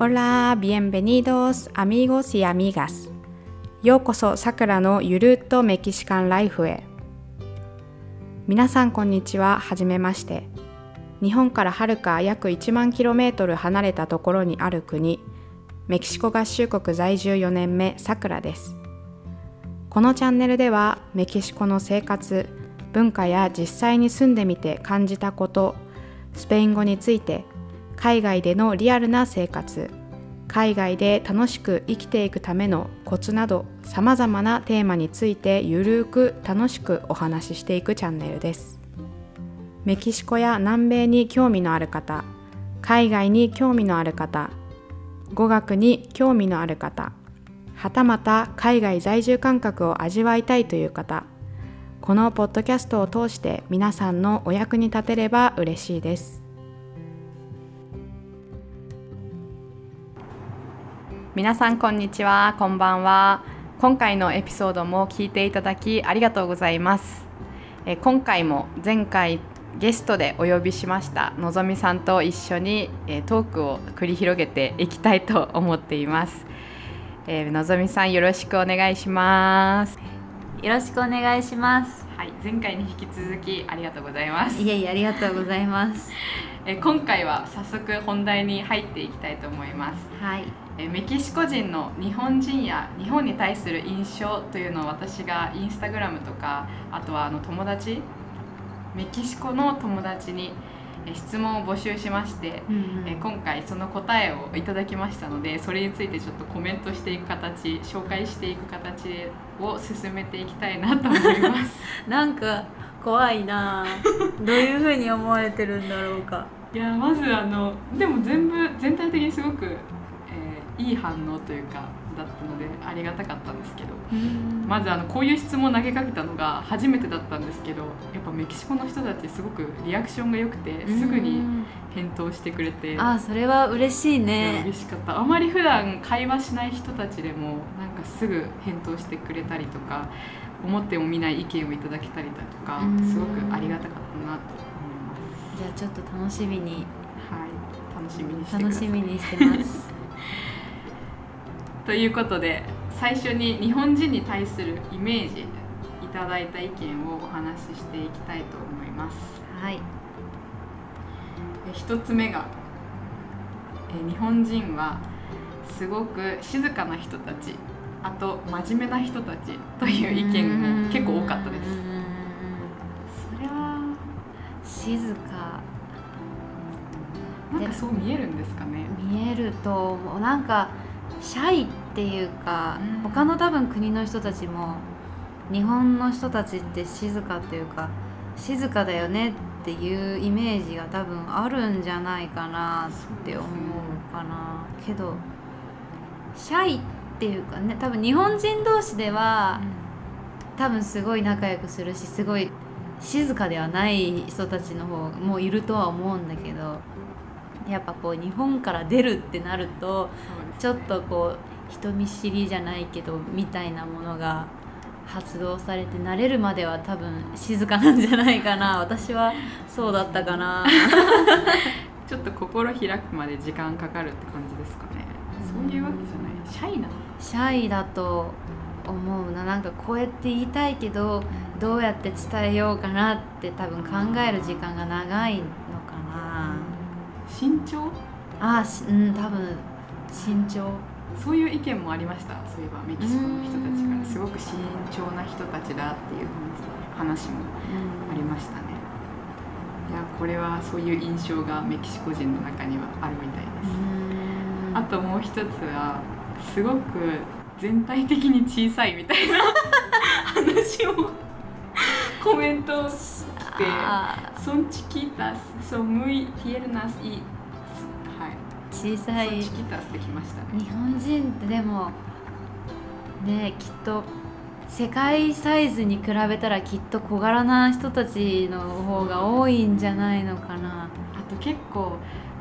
Hola, bienvenidos amigos y amigas. ようこそさくらのゆるっとメキシカンライフへ。皆さんこんにちは、はじめまして。日本からはるか約1万キロメートル離れたところにある国、メキシコ合衆国在住4年目、さくらです。このチャンネルではメキシコの生活、文化や実際に住んでみて感じたこと、スペイン語について、海外でのリアルな生活、海外で楽しく生きていくためのコツなどさまざまなテーマについてゆるーく楽しくお話ししていくチャンネルです。メキシコや南米に興味のある方、海外に興味のある方、語学に興味のある方、はたまた海外在住感覚を味わいたいという方、このポッドキャストを通して皆さんのお役に立てれば嬉しいです。皆さんこんにちは、こんばんは。今回のエピソードも聞いていただきありがとうございます。えー今回も前回ゲストでお呼びしましたのぞみさんと一緒に、えートークを繰り広げていきたいと思っています。えーのぞみさんよろしくお願いします。よろしくお願いします。はい、前回に引き続きありがとうございます。いえいえありがとうございます。えー今回は早速本題に入っていきたいと思います。はい。えーメキシコ人の日本人や日本に対する印象というのを私がインスタグラムとかあとはあの友達メキシコの友達にえー質問を募集しまして、えー今回その答えをいただきましたのでそれについてちょっとコメントしていく形紹介していく形を進めていきたいなと思います なんか怖いな。どういう風に思われてるんだろうか。いやまずあのでも全部全体的にすごく、えーいい反応というかだったのでありがたかったんですけどまずあのこういう質問を投げかけたのが初めてだったんですけどやっぱメキシコの人たちすごくリアクションが良くてすぐに返答してくれてあ、それは嬉しいね。嬉しかった。あまり普段会話しない人たちでもなんかすぐ返答してくれたりとか思ってもみない意見をいただけたりだとかうん。すごくありがたかったなとじゃあちょっと楽しみにはい楽しみにして楽しみにしてます。ということで最初に日本人に対するイメージいただいた意見をお話ししていきたいと思いますはい。え一つ目がえ日本人はすごく静かな人たちあと真面目な人たちという意見も結構多かったです静か。なんかそう見えるんですかね。見えると思うなんかシャイっていうか、うん。他の多分国の人たちも日本の人たちって静かっていうか静かだよねっていうイメージが多分あるんじゃないかなって思うかな。けどシャイっていうかね多分日本人同士では多分すごい仲良くするしすごい静かではない人たちの方もいるとは思うんだけどやっぱこう日本から出るってなるとそうですちょっとこう人見知りじゃないけどみたいなものが発動されて慣れるまでは多分静かなんじゃないかな。私はそうだったかな。ちょっと心開くまで時間かかるって感じですかね。そういうわけじゃない。シャイなシャイだと思うな。なんかこうやって言いたいけどどうやって伝えようかなって多分考える時間が長いのかな。慎重あうん多分。慎重そういう意見もありました？そういえばメキシコの人たちから。すごく慎重な人たちだっていう話もありましたね。いやこれはそういう印象がメキシコ人の中にはあるみたいです、あともう一つはすごく全体的に小さいみたいな話をコメントしてあ「ソンチキタス」「ソムイティエルナスイ」はい。ー小「さい。ソンチキタス」ってきましたね。日本人ってでもねきっと世界サイズに比べたらきっと小柄な人たちの方が多いんじゃないのかな。あと結構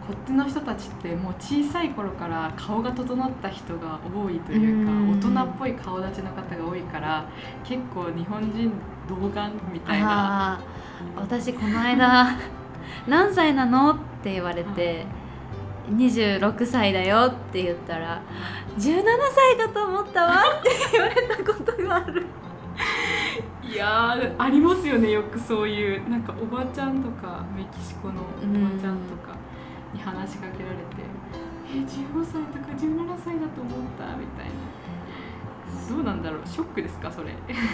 こっちの人たちってもう小さい頃から顔が整った人が多いというかうん。大人っぽい顔立ちの方が多いから結構日本人童顔みたいな。私この間「何歳なの?」って言われて26歳だよって言ったら17歳だと思ったわって言われたことがある。いやーありますよねよくそういうなんかおばちゃんとかメキシコのおばちゃんとかに話しかけられて「え15歳とか17歳だと思った」みたいな。どうなんだろう？ショックですか？それ。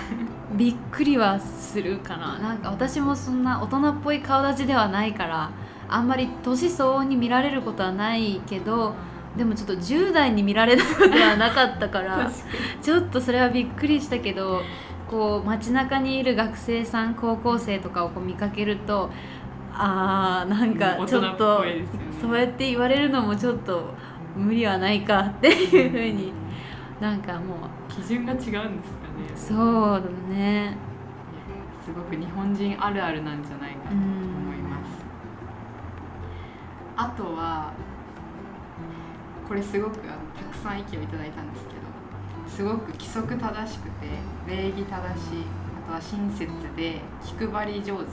びっくりはするかな。なんか私もそんな大人っぽい顔立ちではないからあんまり年相応に見られることはないけどでもちょっと10代に見られたことはなかったからちょっとそれはびっくりしたけどこう街中にいる学生さん高校生とかをこう見かけるとあーなんかちょっと、ね、そうやって言われるのもちょっと無理はないかっていうふうになんかもう基準が違うんですかね。そうだね。すごく日本人あるあるなんじゃないかと思います、あとはこれすごくあのたくさん意見をいただいたんですけどすごく規則正しくて礼儀正しいあとは親切で気配り上手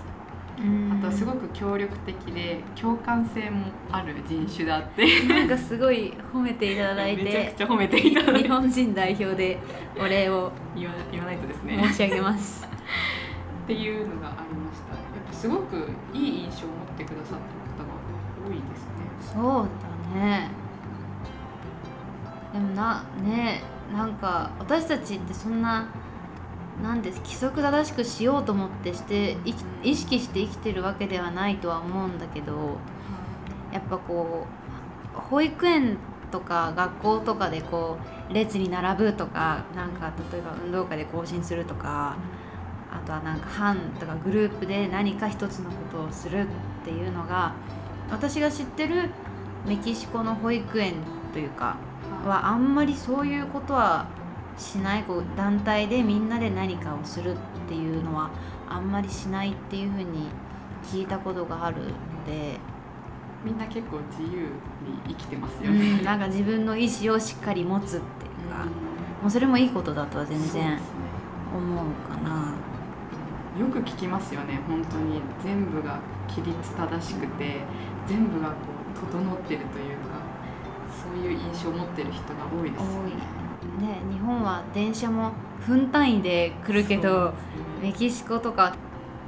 あとはすごく協力的で共感性もある人種だって。なんかすごい褒めていただいてめちゃくちゃ褒めていただいて。日本人代表でお礼を言わ言わないとですね。申し上げます。っていうのがありました。やっぱすごくいい印象を持ってくださった方が多いですね。そうだね。でもなねなんか私たちってそんななんです。規則正しくしようと思ってして意識して生きてるわけではないとは思うんだけどやっぱこう保育園とか学校とかでこう列に並ぶとかなんか例えば運動会で行進するとかあとはなんか班とかグループで何か一つのことをするっていうのが私が知ってるメキシコの保育園というかはあんまりそういうことはしないこう団体でみんなで何かをするっていうのはあんまりしないっていうふうに聞いたことがあるのでみんな結構自由に生きてますよね、うん、なんか自分の意思をしっかり持つっていうか、うん、もうそれもいいことだとは全然。思うかな。よく聞きますよね本当に。全部が規律正しくて全部がこう整ってるというかそういう印象を持ってる人が多いですよね。ね日本は電車も分単位で来るけど、ね、メキシコとか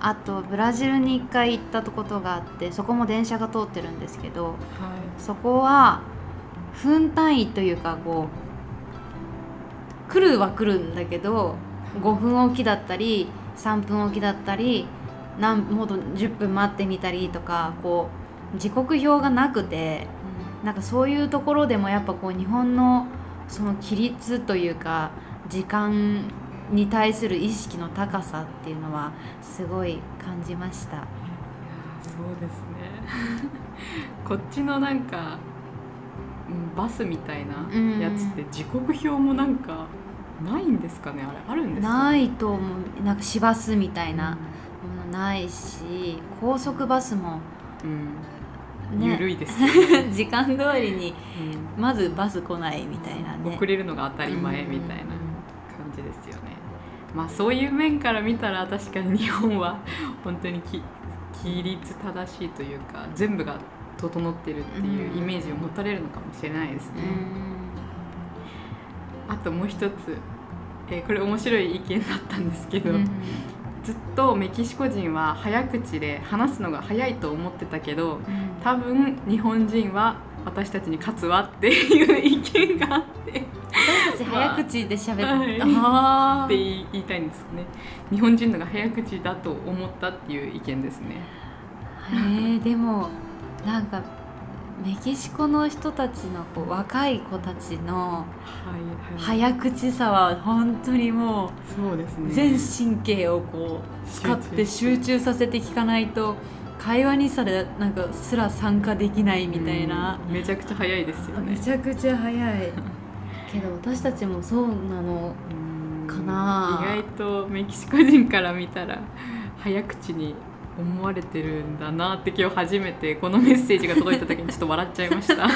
あとブラジルに1回行ったことがあってそこも電車が通ってるんですけど、はい、そこは分単位というかこう来るは来るんだけど5分おきだったり3分おきだったり何もっと10分待ってみたりとかこう時刻表がなくて、うん、なんかそういうところでもやっぱこう日本のその規律というか時間に対する意識の高さっていうのはすごい感じました。そうですね。こっちのなんかバスみたいなやつって時刻表もなんかないんですかね？あれあるんですか、ね、ないと思う。なんか市バスみたいなものないし高速バスも、うんね、緩いです、ね、時間通りにまずバス来ないみたいなね。遅れるのが当たり前みたいな感じですよね、まあそういう面から見たら確かに日本は 本当にき規律正しいというか全部が整ってるっていうイメージを持たれるのかもしれないですね、あともう一つ、えー、これ面白い意見だったんですけど、ずっとメキシコ人は早口で話すのが早いと思ってたけど、多分日本人は私たちに勝つわっていう意見があって。私たち早口で喋って、まあ、って言いたいんですね。日本人のが早口だと思ったっていう意見ですね。へえでもなんかメキシコの人たちのこう若い子たちの早口さは本当にもうそうですね。全神経をこう使って集中させて聞かないと会話にさらなんかすら参加できないみたいな、めちゃくちゃ早いですよね。めちゃくちゃ早い。けど私たちもそうなのかな。意外とメキシコ人から見たら早口に思われてるんだなって今日初めてこのメッセージが届いた時にちょっと笑っちゃいました。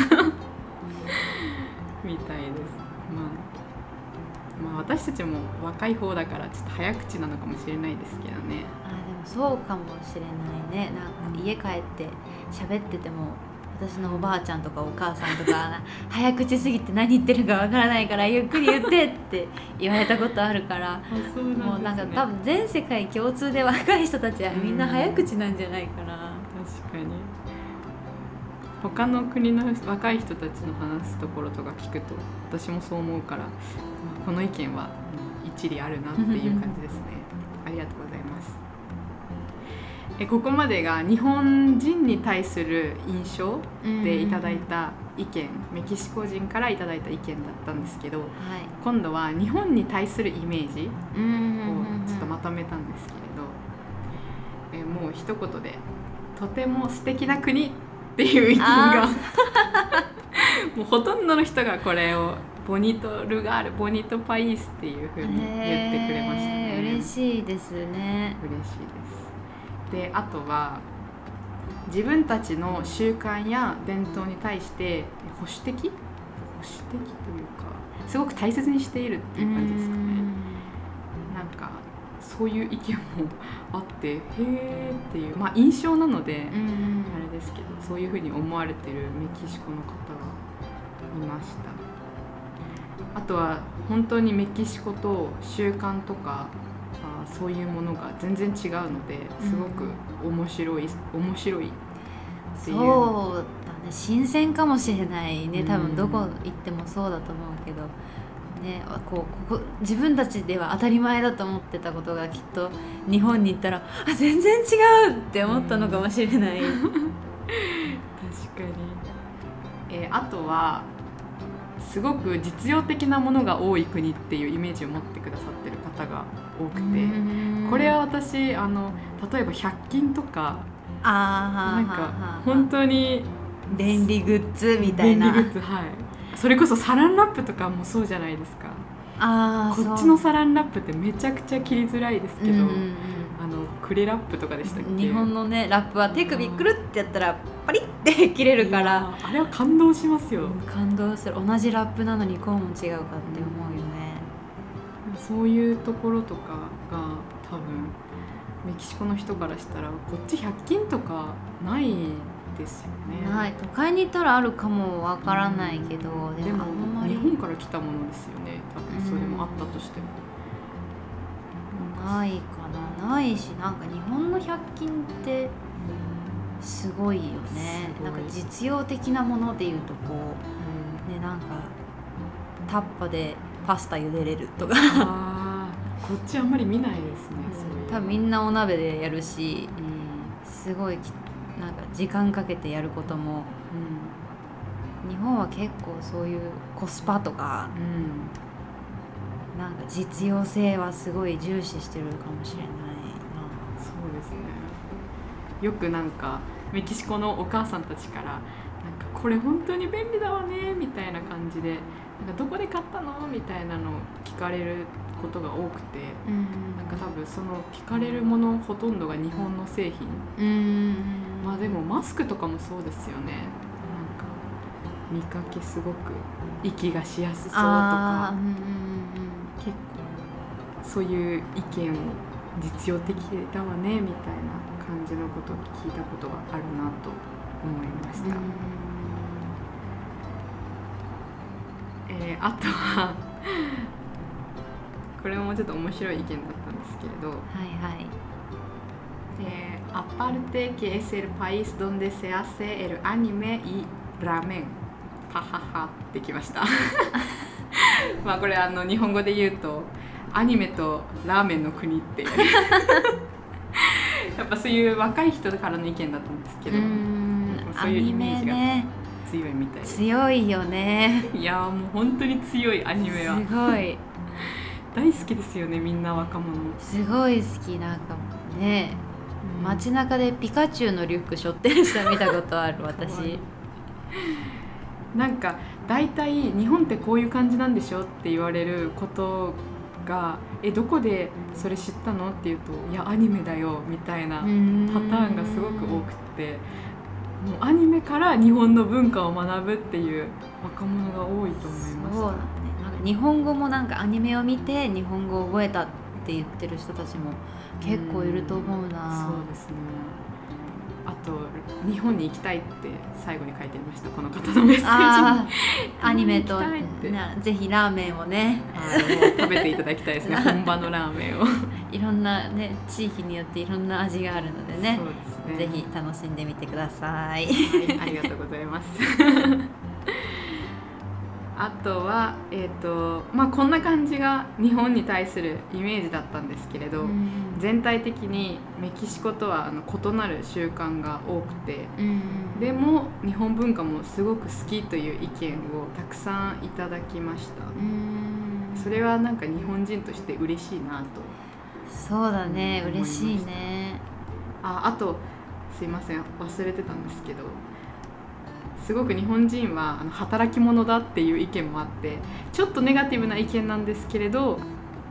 みたいです、まあ、まあ私たちも若い方だからちょっと早口なのかもしれないですけどね。あでもそうかもしれないね。なんか家帰って喋ってても私のおばあちゃんとかお母さんとか 早口すぎて何言ってるかわからないからゆっくり言ってって言われたことあるから そうね、もうなんか多分全世界共通で若い人たちはみんな早口なんじゃないかな。確かに。他の国の若い人たちの話すところとか聞くと私もそう思うから、まあ、この意見は一理あるなっていう感じですね。ありがとうございますえここまでが日本人に対する印象でいただいた意見、メキシコ人からいただいた意見だったんですけど、はい。今度は日本に対するイメージうんうんうんをちょっとまとめたんですけれど、えもう一言で「とても素敵な国」っていう意見があ もうほとんどの人がこれを「ボニトルガールボニトパイス」っていうふうに言ってくれましたね。嬉しいですね。嬉しいですであとは自分たちの習慣や伝統に対して保守的？保守的というかすごく大切にしているっていう感じですかね。なんかそういう意見もあってへえっていうまあ印象なのであれですけどそういうふうに思われてるメキシコの方がいました。あとは本当にメキシコと習慣とかあそういうものが全然違うのですごく面白い面白いっていう。そうだね。新鮮かもしれないね。多うん。分どこ行ってもそうだと思うけど、ね、こうここ自分たちでは当たり前だと思ってたことがきっと日本に行ったらあ全然違うって思ったのかもしれない。確かに、えーあとはすごく実用的なものが多い国っていうイメージを持ってくださってる方が多くて。これは私あの例えば100均とかなんか本当に便利グッズみたいな。便利グッズはい。それこそサランラップとかもそうじゃないですか。あーこっちのサランラップってめちゃくちゃ切りづらいですけど、あのクレラップとかでしたっけ？うん日本のねラップは手首くるってやったらパリッて切れるから。あれは感動しますよ、感動する。同じラップなのにこうも違うかって思うよね。そういうところとかが多分メキシコの人からしたらこっち100均とかないですよね。ない。都会に行ったらあるかもわからないけど、ででもあんもまり。日本から来たものですよね。多分それもあったとしても、ないかな。ないしなんか日本の100均ってすごいよね。ない。んか実用的なものでいうとこうねなんかタッパでパスタ茹でれるとか。こっちあんまり見ないですね、そういう。多分みんなお鍋でやるしうん。すごいきなんか時間かけてやることも日本は結構そういうコスパとかうん。うんなんか実用性はすごい重視してるかもしれないそうですねよくなんかメキシコのお母さんたちからなんかこれ本当に便利だわねみたいな感じでなんかどこで買ったの？みたいなのを聞かれることが多くてなうんなんか多分その聞かれるものほとんどが日本の製品。うんまあでもマスクとかもそうですよね。なんか見かけすごく息がしやすそうとかうん。結構そういう意見を実用的だわねみたいな感じのことを聞いたことがあるなと思いました、えーあとは これもちょっと面白い意見だったんですけれど。はいはい。Eh, aparte que es el país donde se hace el anime y ramen はははできました。まあこれあの日本語で言うとアニメとラーメンの国ってやっぱそういう若い人からの意見だったんですけど、ん。そういうイメージが強いみたいです強いよね。いやーもう本当に強いアニメは。すごい。大好きですよねみんな若者。すごい好きなんかね。街中でピカチュウのリュック背負ってる人見たことある 私。なんか大体日本ってこういう感じなんでしょって言われることが「えどこでそれ知ったの?」って言うと「いやアニメだよ」みたいなパターンがすごく多くってもうアニメから日本の文化を学ぶっていう若者が多いと思いましたそうだね。なんか日本語もなんかアニメを見て日本語を覚えたって言ってる人たちも結構いると思うな。そうですねあと日本に行きたいって最後に書いてましたこの方のメッセージ アニメとぜひラーメンをね。食べていただきたいですね。本場のラーメンを。いろんなね地域によっていろんな味があるのでね。ね。ぜひ楽しんでみてください。はい、ありがとうございます。あとは、えーとまあ、こんな感じが日本に対するイメージだったんですけれど、全体的にメキシコとはあの異なる習慣が多くてうん。でも日本文化もすごく好きという意見をたくさんいただきました。うん。それはなんか日本人として嬉しいなとそうだね嬉しいね。ああとすいません忘れてたんですけどすごく日本人はあの働き者だっていう意見もあってちょっとネガティブな意見なんですけれど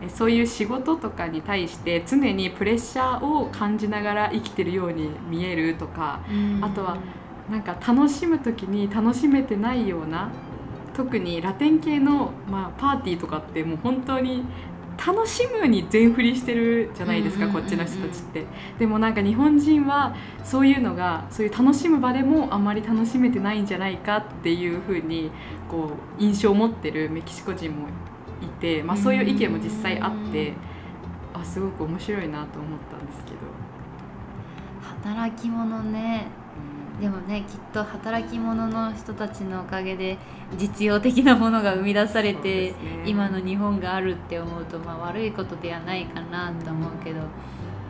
えそういう仕事とかに対して常にプレッシャーを感じながら生きてるように見えるとかあとはなんか楽しむ時に楽しめてないような特にラテン系の、まあ、パーティーとかってもう本当に楽しむに全振りしてるじゃないですか、こっちの人たちって。でもなんか日本人はそういうのがそういう楽しむ場でもあまり楽しめてないんじゃないかっていうふうにこう印象を持ってるメキシコ人もいて、まあ、そういう意見も実際あってあすごく面白いなと思ったんですけど。働き者ねでもねきっと働き者の人たちのおかげで実用的なものが生み出されて、ね。今の日本があるって思うと、まあ、悪いことではないかなと思うけど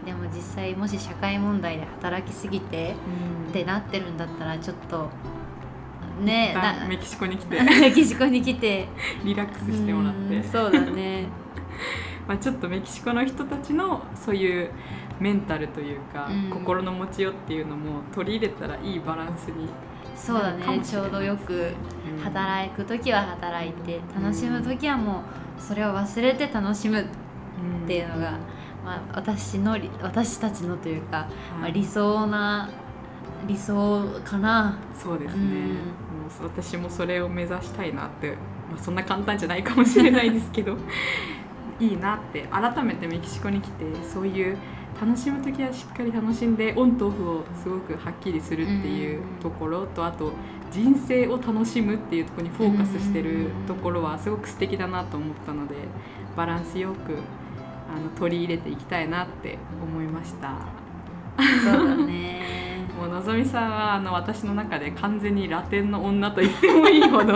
でも実際もし社会問題で働きすぎてってなってるんだったらちょっとねメキシコに来て。メキシコに来て。リラックスしてもらって。うんそうだね。まあ、ちょっとメキシコの人たちのそういうメンタルというか、うん。心の持ちようっていうのも取り入れたらいいバランスに、そうだかもね。ちょうどよく働く時は働いて楽しむ時はもうそれを忘れて楽しむっていうのが、まあ、私のり私たちのというか、まあ、理想な理想かな。そうですね、うん。もう私もそれを目指したいなって、まあ、そんな簡単じゃないかもしれないですけど いいなって改めてメキシコに来てそういう楽しむ時はしっかり楽しんでオンとオフをすごくはっきりするっていうところとあと人生を楽しむっていうところにフォーカスしてるところはすごく素敵だなと思ったのでバランスよくあの取り入れていきたいなって思いました。そうだね もうのぞみさんはあの私の中で完全にラテンの女と言ってもいいほど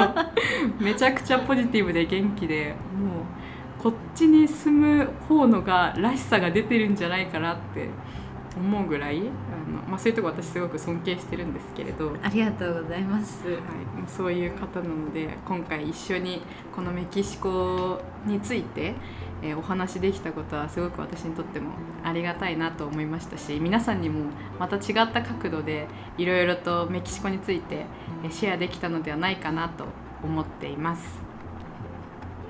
めちゃくちゃポジティブで元気でもうこっちに住む方のがらしさが出てるんじゃないかなって思うぐらいあの、まあ、そういうとこ私すごく尊敬してるんですけれど、はい、ありがとうございます。もうそういう方なので今回一緒にこのメキシコについて、えーお話できたことはすごく私にとってもありがたいなと思いましたし皆さんにもまた違った角度でいろいろとメキシコについてえーシェアできたのではないかなと思っています。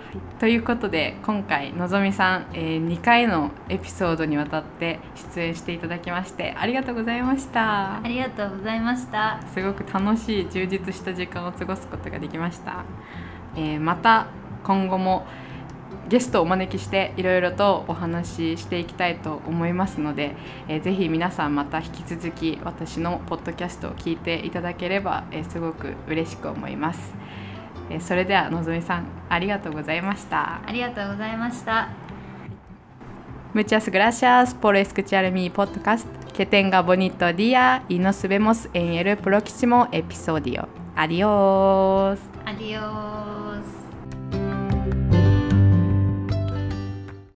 はい、ということで今回のぞみさん、え2回のエピソードにわたって出演していただきましてありがとうございましたあ。りがとうございました。すごく楽しい充実した時間を過ごすことができました、えーまた今後もゲストをお招きしていろいろとお話ししていきたいと思いますので、えーぜひ皆さんまた引き続き私のポッドキャストを聞いていただければ、えーすごく嬉しく思います、え、それではのぞみさんありがとうございました。ありがとうございました。ムチャスグラシアスポルエスクチュアルミーポッドカスト。ケテンガボニットディアイノスベモスエンエルプロキシモエピソディオ。アディオアディオー